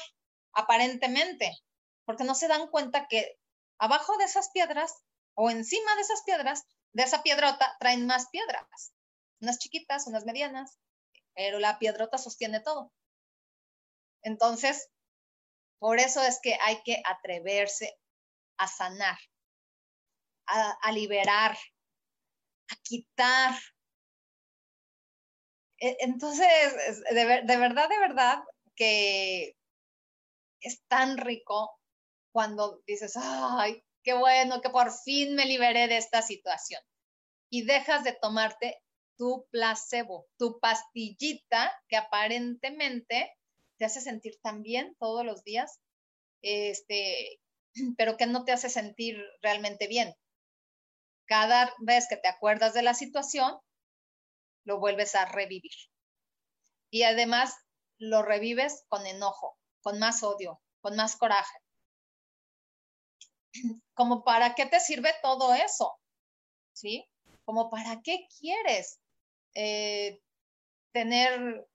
aparentemente, porque no se dan cuenta que abajo de esas piedras o encima de esas piedras, de esa piedrota, traen más piedras, unas chiquitas, unas medianas, pero la piedrota sostiene todo. Entonces, por eso es que hay que atreverse a sanar, a, liberar, a quitar. E, entonces, de, de verdad, de verdad que es tan rico cuando dices, ay, qué bueno que por fin me liberé de esta situación. Y dejas de tomarte tu placebo, tu pastillita que aparentemente te hace sentir tan bien todos los días, este, <clears throat> pero que no te hace sentir realmente bien. Cada vez que te acuerdas de la situación, lo vuelves a revivir. Y además lo revives con enojo, con más odio, con más coraje. <clears throat> Como para qué te sirve todo eso, ¿sí? Como para qué quieres eh, tener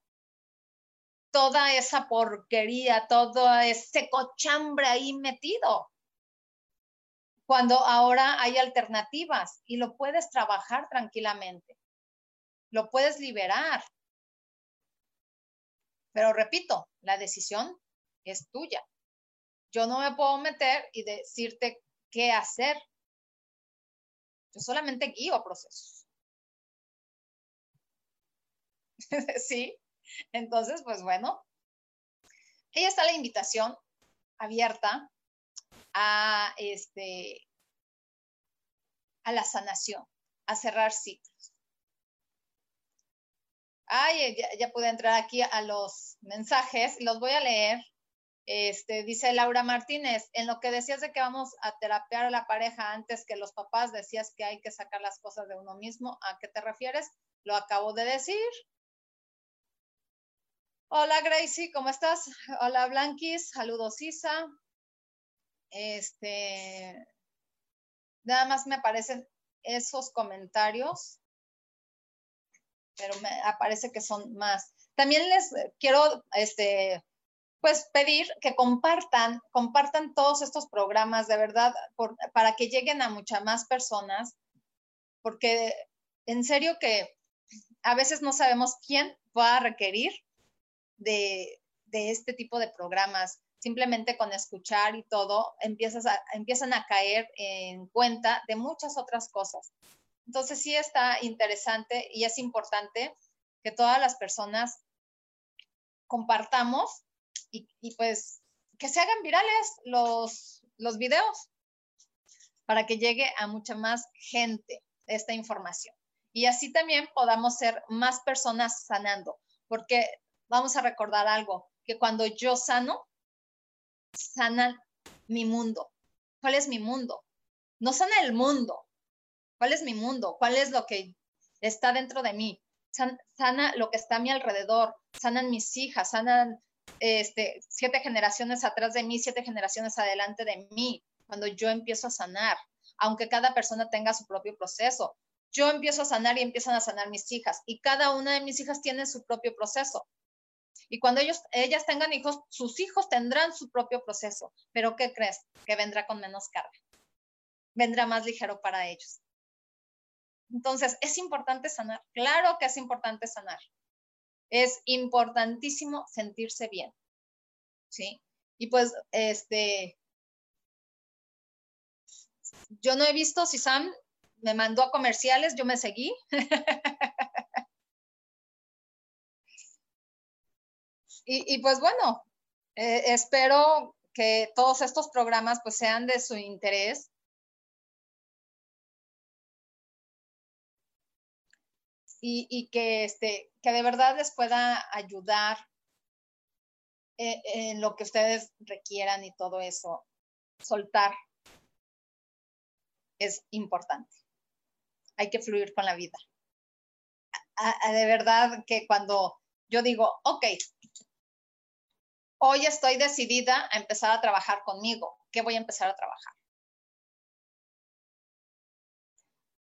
toda esa porquería, todo ese cochambre ahí metido. Cuando ahora hay alternativas y lo puedes trabajar tranquilamente, lo puedes liberar. Pero repito, la decisión es tuya. Yo no me puedo meter y decirte qué hacer. Yo solamente guío procesos. <laughs> ¿Sí? Entonces, pues bueno, ahí está la invitación abierta a este a la sanación, a cerrar ciclos. Ay, ya, ya pude entrar aquí a los mensajes, los voy a leer. Este, dice Laura Martínez, en lo que decías de que vamos a terapiar a la pareja antes que los papás, decías que hay que sacar las cosas de uno mismo. ¿A qué te refieres? Lo acabo de decir. Hola Gracie, ¿cómo estás? Hola Blanquis, saludos Isa. Este, nada más me aparecen esos comentarios, pero me aparece que son más. También les quiero, este, pues pedir que compartan, compartan todos estos programas de verdad para que lleguen a muchas más personas, porque en serio que a veces no sabemos quién va a requerir de, este tipo de programas. Simplemente con escuchar y todo, empiezas empiezan a caer en cuenta de muchas otras cosas. Entonces sí está interesante y es importante que todas las personas compartamos y, pues que se hagan virales los, los videos para que llegue a mucha más gente esta información. Y así también podamos ser más personas sanando, porque vamos a recordar algo, que cuando yo sano, sana mi mundo. ¿Cuál es mi mundo? No sana el mundo. ¿Cuál es mi mundo? ¿Cuál es lo que está dentro de mí? Sana lo que está a mi alrededor, sanan mis hijas, sanan este, siete generaciones atrás de mí, siete generaciones adelante de mí, cuando yo empiezo a sanar, aunque cada persona tenga su propio proceso, yo empiezo a sanar y empiezan a sanar mis hijas y cada una de mis hijas tiene su propio proceso. Y cuando ellos, ellas tengan hijos, sus hijos tendrán su propio proceso. Pero ¿qué crees? Que vendrá con menos carga. Vendrá más ligero para ellos. Entonces, ¿es importante sanar? Claro que es importante sanar. Es importantísimo sentirse bien. ¿Sí? Y pues, este, yo no he visto si Sam me mandó a comerciales, yo me seguí. <laughs> y, pues bueno, eh, espero que todos estos programas pues sean de su interés. Y, que, este, que de verdad les pueda ayudar en, en lo que ustedes requieran y todo eso, soltar es importante hay que fluir con la vida. de verdad que cuando yo digo, ok, hoy estoy decidida a empezar a trabajar conmigo, ¿qué voy a empezar a trabajar?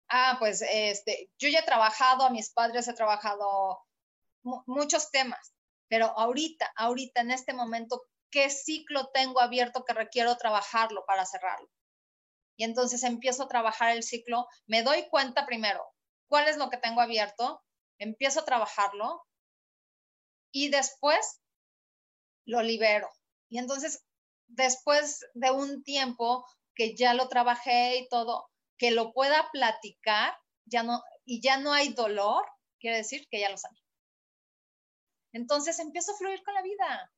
Ah, pues este, yo ya he trabajado, a mis padres he trabajado muchos temas, pero ahorita, ahorita en este momento, ¿qué ciclo tengo abierto que requiero trabajarlo para cerrarlo? y entonces empiezo a trabajar el ciclo, me doy cuenta primero cuál es lo que tengo abierto, empiezo a trabajarlo y después lo libero. Y entonces, después de un tiempo que ya lo trabajé y todo, que lo pueda platicar, ya no, y ya no hay dolor, quiere decir que ya lo sané. Entonces empiezo a fluir con la vida.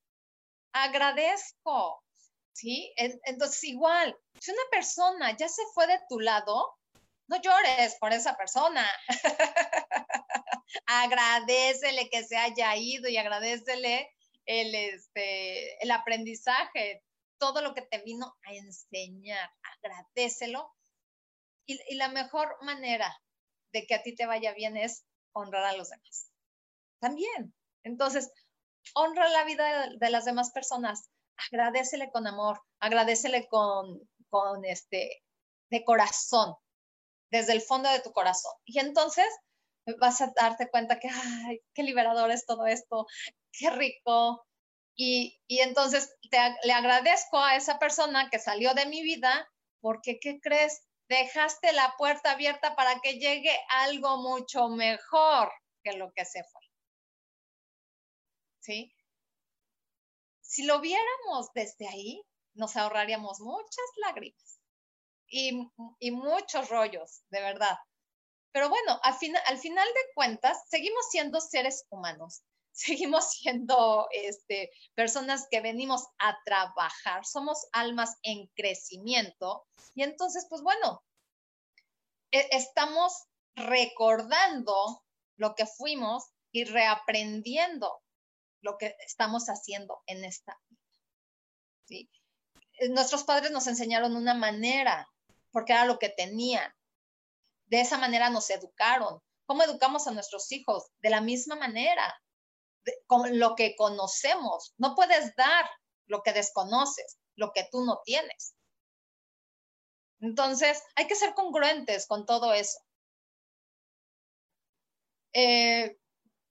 Agradezco, ¿sí? Entonces, igual, si una persona ya se fue de tu lado, no llores por esa persona. <laughs> agradecele que se haya ido y agradecele el, este, el aprendizaje, todo lo que te vino a enseñar. Agradecelo. Y, la mejor manera de que a ti te vaya bien es honrar a los demás. También. Entonces, honra la vida de las demás personas agradecele con amor, agradecele con, con este, de corazón, desde el fondo de tu corazón. Y entonces vas a darte cuenta que, ay, qué liberador es todo esto, qué rico. Y, y entonces le agradezco a esa persona que salió de mi vida porque, ¿qué crees? Dejaste la puerta abierta para que llegue algo mucho mejor que lo que se fue. ¿Sí? Si lo viéramos desde ahí, nos ahorraríamos muchas lágrimas y, muchos rollos, de verdad. Pero bueno, al, al final de cuentas, seguimos siendo seres humanos, <laughs> seguimos siendo este, personas que venimos a trabajar, somos almas en crecimiento. Y entonces, pues bueno, e, estamos recordando lo que fuimos y reaprendiendo lo que estamos haciendo en esta vida. ¿sí? Eh, nuestros padres nos enseñaron una manera, porque era lo que tenían. De esa manera nos educaron. ¿Cómo educamos a nuestros hijos? De la misma manera, con lo que conocemos. No puedes dar lo que desconoces, lo que tú no tienes. Entonces, hay que ser congruentes con todo eso. Eh,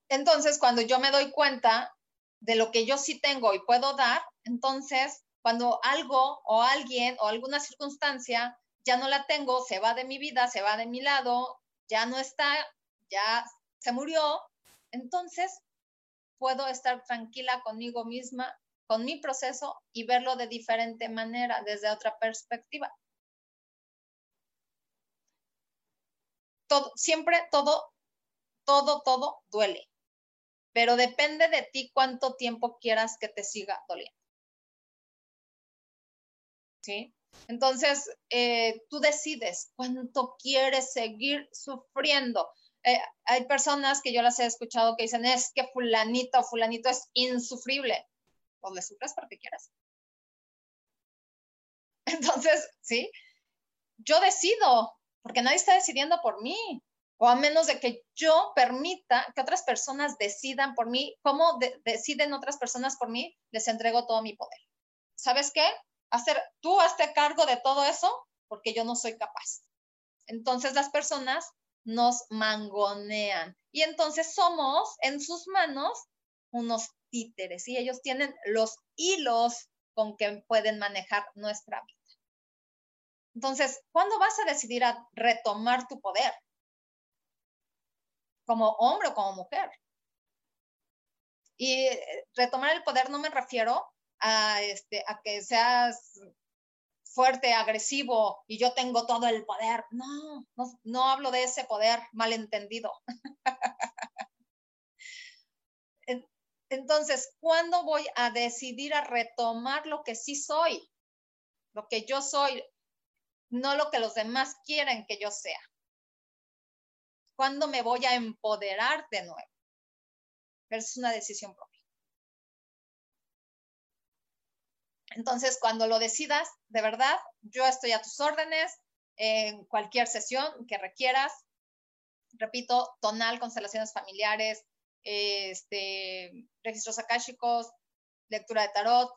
entonces, cuando yo me doy cuenta de lo que yo sí tengo y puedo dar, entonces cuando algo o alguien o alguna circunstancia ya no la tengo, se va de mi vida, se va de mi lado, ya no está, ya se murió, entonces puedo estar tranquila conmigo misma, con mi proceso y verlo de diferente manera, desde otra perspectiva. Todo, siempre todo, todo, todo duele pero depende de ti cuánto tiempo quieras que te siga doliendo. ¿Sí? Entonces, eh, tú decides cuánto quieres seguir sufriendo. Eh, hay personas que yo las he escuchado que dicen, es que fulanito fulanito es insufrible. Pues le sufres porque quieras. <laughs> Entonces, ¿sí? Yo decido, porque nadie está decidiendo por mí o a menos de que yo permita que otras personas decidan por mí, cómo deciden otras personas por mí, les entrego todo mi poder. ¿Sabes qué? Hacer, tú hazte cargo de todo eso porque yo no soy capaz. Entonces las personas nos mangonean. Y entonces somos en sus manos unos títeres y ellos tienen los hilos con que pueden manejar nuestra vida. Entonces, ¿cuándo vas a decidir a retomar tu poder? Como hombre o como mujer. Y eh, retomar el poder no me refiero a, este, a que seas fuerte, agresivo y yo tengo todo el poder. No, no, no hablo de ese poder malentendido. <laughs> Entonces, ¿cuándo voy a decidir a retomar lo que sí soy? Lo que yo soy, no lo que los demás quieren que yo sea. ¿Cuándo me voy a empoderar de nuevo? Pero es una decisión propia. Entonces, cuando lo decidas, de verdad, yo estoy a tus órdenes en cualquier sesión que requieras. Repito, tonal, constelaciones familiares, este, registros akáshicos, lectura de tarot,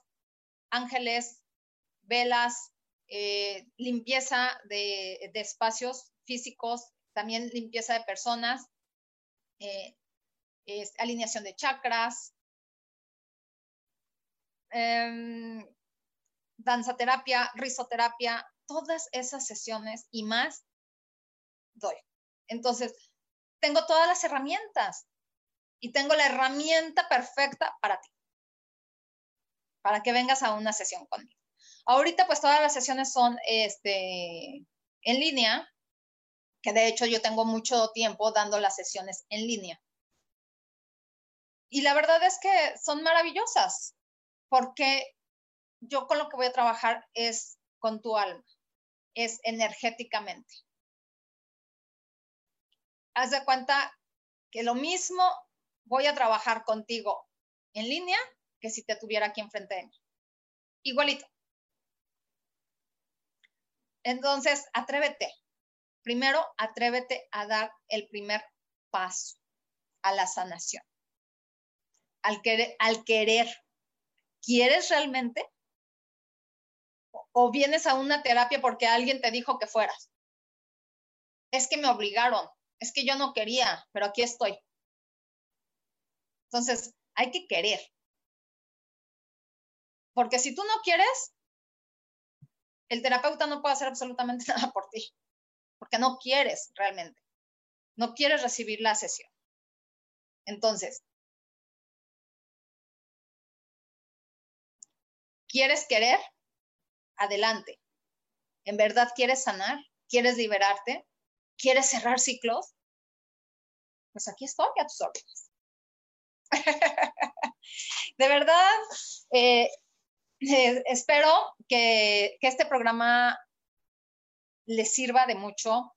ángeles, velas, eh, limpieza de, espacios físicos, también limpieza de personas, eh, alineación de chakras, eh, danzaterapia, risoterapia, todas esas sesiones y más doy. Entonces, tengo todas las herramientas y tengo la herramienta perfecta para ti, para que vengas a una sesión conmigo. Ahorita pues todas las sesiones son este, en línea, que de hecho yo tengo mucho tiempo dando las sesiones en línea. Y la verdad es que son maravillosas, porque yo con lo que voy a trabajar es con tu alma, es energéticamente. Haz de cuenta que lo mismo voy a trabajar contigo en línea que si te tuviera aquí enfrente de mí. Igualito. Entonces, atrévete. Primero, atrévete a dar el primer paso a la sanación. Al querer, al querer. ¿Quieres realmente? O vienes a una terapia porque alguien te dijo que fueras. Es que me obligaron, es que yo no quería, pero aquí estoy. Entonces, hay que querer. Porque si tú no quieres, el terapeuta no puede hacer absolutamente <laughs> nada por ti, porque no quieres realmente. No quieres recibir la sesión. Entonces, ¿quieres querer? Adelante. ¿En verdad quieres sanar? ¿Quieres liberarte? ¿Quieres cerrar ciclos? Pues aquí estoy a tus órdenes. <laughs> de verdad, eh, eh, espero que, este programa les sirva de mucho.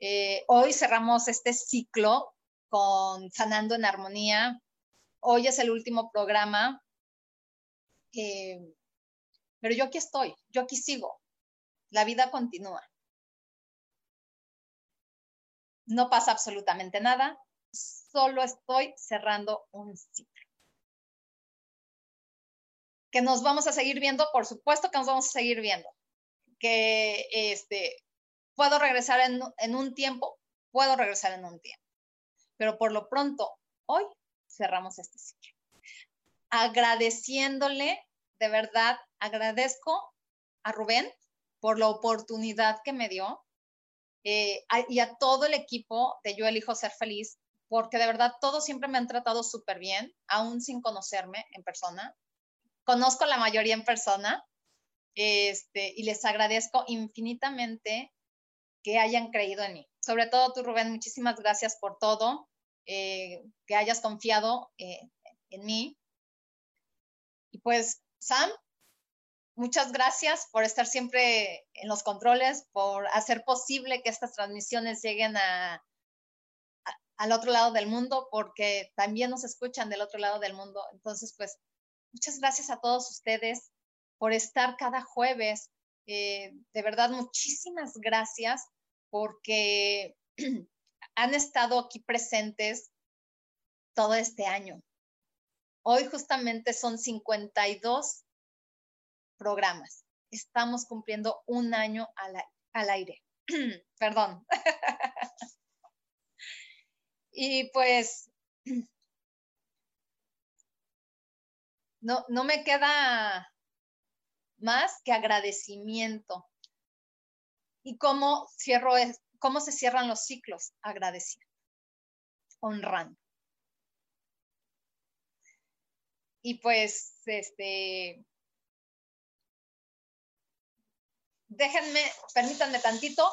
Eh, hoy cerramos este ciclo con Sanando en Armonía. Hoy es el último programa. Pero yo aquí estoy, yo aquí sigo. La vida continúa. No pasa absolutamente nada, solo estoy cerrando un ciclo. Que nos vamos a seguir viendo, por supuesto que nos vamos a seguir viendo. Que este, puedo regresar en, en un tiempo, puedo regresar en un tiempo. Pero por lo pronto, hoy cerramos este ciclo. Agradeciéndole de verdad agradezco a Rubén por la oportunidad que me dio eh, y a todo el equipo de Yo Elijo Ser Feliz, porque de verdad todos siempre me han tratado súper bien, aún sin conocerme en persona. Conozco la mayoría en persona este, y les agradezco infinitamente que hayan creído en mí. Sobre todo tú, Rubén, muchísimas gracias por todo, eh, que hayas confiado eh, en mí. Y pues Sam, muchas gracias por estar siempre en los controles, por hacer posible que estas transmisiones lleguen al otro lado del mundo, porque también nos escuchan del otro lado del mundo. Entonces, pues, muchas gracias a todos ustedes por estar cada jueves. Eh, de verdad, muchísimas gracias porque <clears throat> han estado aquí presentes todo este año. Hoy justamente son 52 programas. Estamos cumpliendo un año al, aire. <clears throat> Perdón. <laughs> Y pues <clears throat> no, no me queda más que agradecimiento. ¿Y cómo, cierro, cómo se cierran los ciclos? Agradeciendo, honrando. Y pues, este, déjenme, permítanme tantito.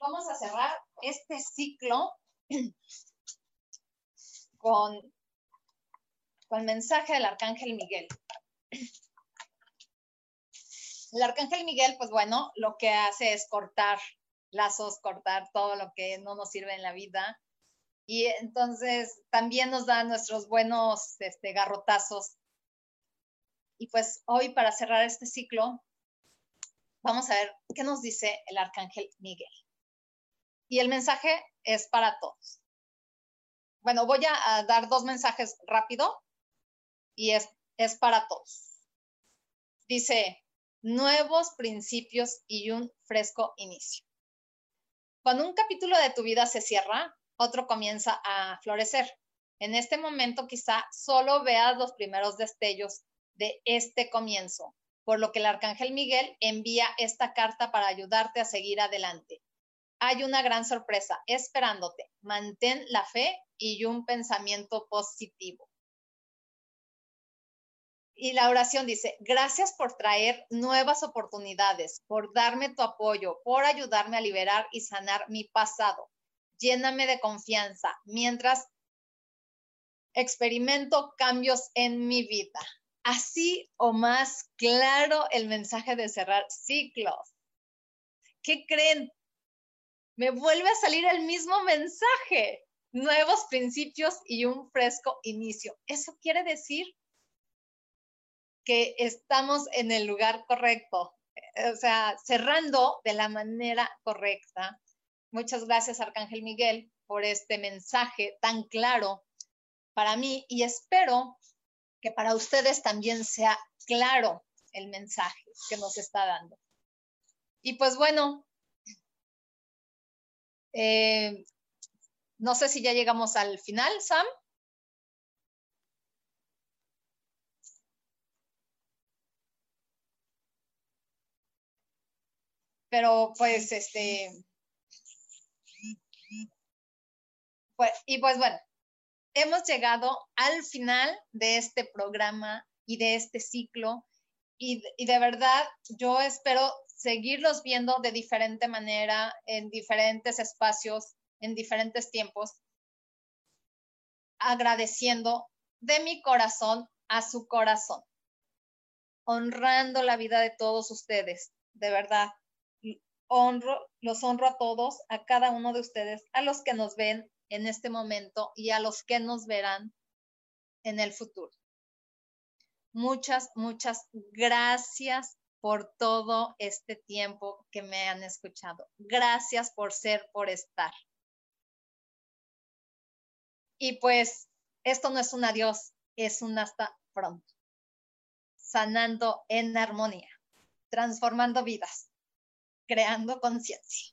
Vamos a cerrar este ciclo con, con el mensaje del Arcángel Miguel. El Arcángel Miguel, pues bueno, lo que hace es cortar lazos, cortar todo lo que no nos sirve en la vida. Y entonces también nos da nuestros buenos este, garrotazos. Y pues hoy para cerrar este ciclo, vamos a ver qué nos dice el Arcángel Miguel. Y el mensaje es para todos. Bueno, voy a, dar dos mensajes rápido y es, es para todos. Dice, nuevos principios y un fresco inicio. Cuando un capítulo de tu vida se cierra, otro comienza a florecer. En este momento quizá solo veas los primeros destellos de este comienzo, por lo que el arcángel Miguel envía esta carta para ayudarte a seguir adelante. Hay una gran sorpresa esperándote. Mantén la fe y un pensamiento positivo. Y la oración dice, gracias por traer nuevas oportunidades, por darme tu apoyo, por ayudarme a liberar y sanar mi pasado. Lléname de confianza mientras experimento cambios en mi vida. Así o más claro el mensaje de cerrar ciclos. ¿Qué creen? Me vuelve a salir el mismo mensaje. Nuevos principios y un fresco inicio. Eso quiere decir que estamos en el lugar correcto, o sea, cerrando de la manera correcta. Muchas gracias, Arcángel Miguel, por este mensaje tan claro para mí y espero que para ustedes también sea claro el mensaje que nos está dando. Y pues bueno, eh, no sé si ya llegamos al final, Sam. Pero pues este... Pues, y pues bueno, hemos llegado al final de este programa y de este ciclo y, y, de verdad yo espero seguirlos viendo de diferente manera, en diferentes espacios, en diferentes tiempos, agradeciendo de mi corazón a su corazón, honrando la vida de todos ustedes, de verdad honro, los honro a todos, a cada uno de ustedes, a los que nos ven en este momento y a los que nos verán en el futuro. Muchas, muchas gracias por todo este tiempo que me han escuchado. Gracias por ser, por estar. Y pues esto no es un adiós, es un hasta pronto. Sanando en armonía, transformando vidas creando conciencia.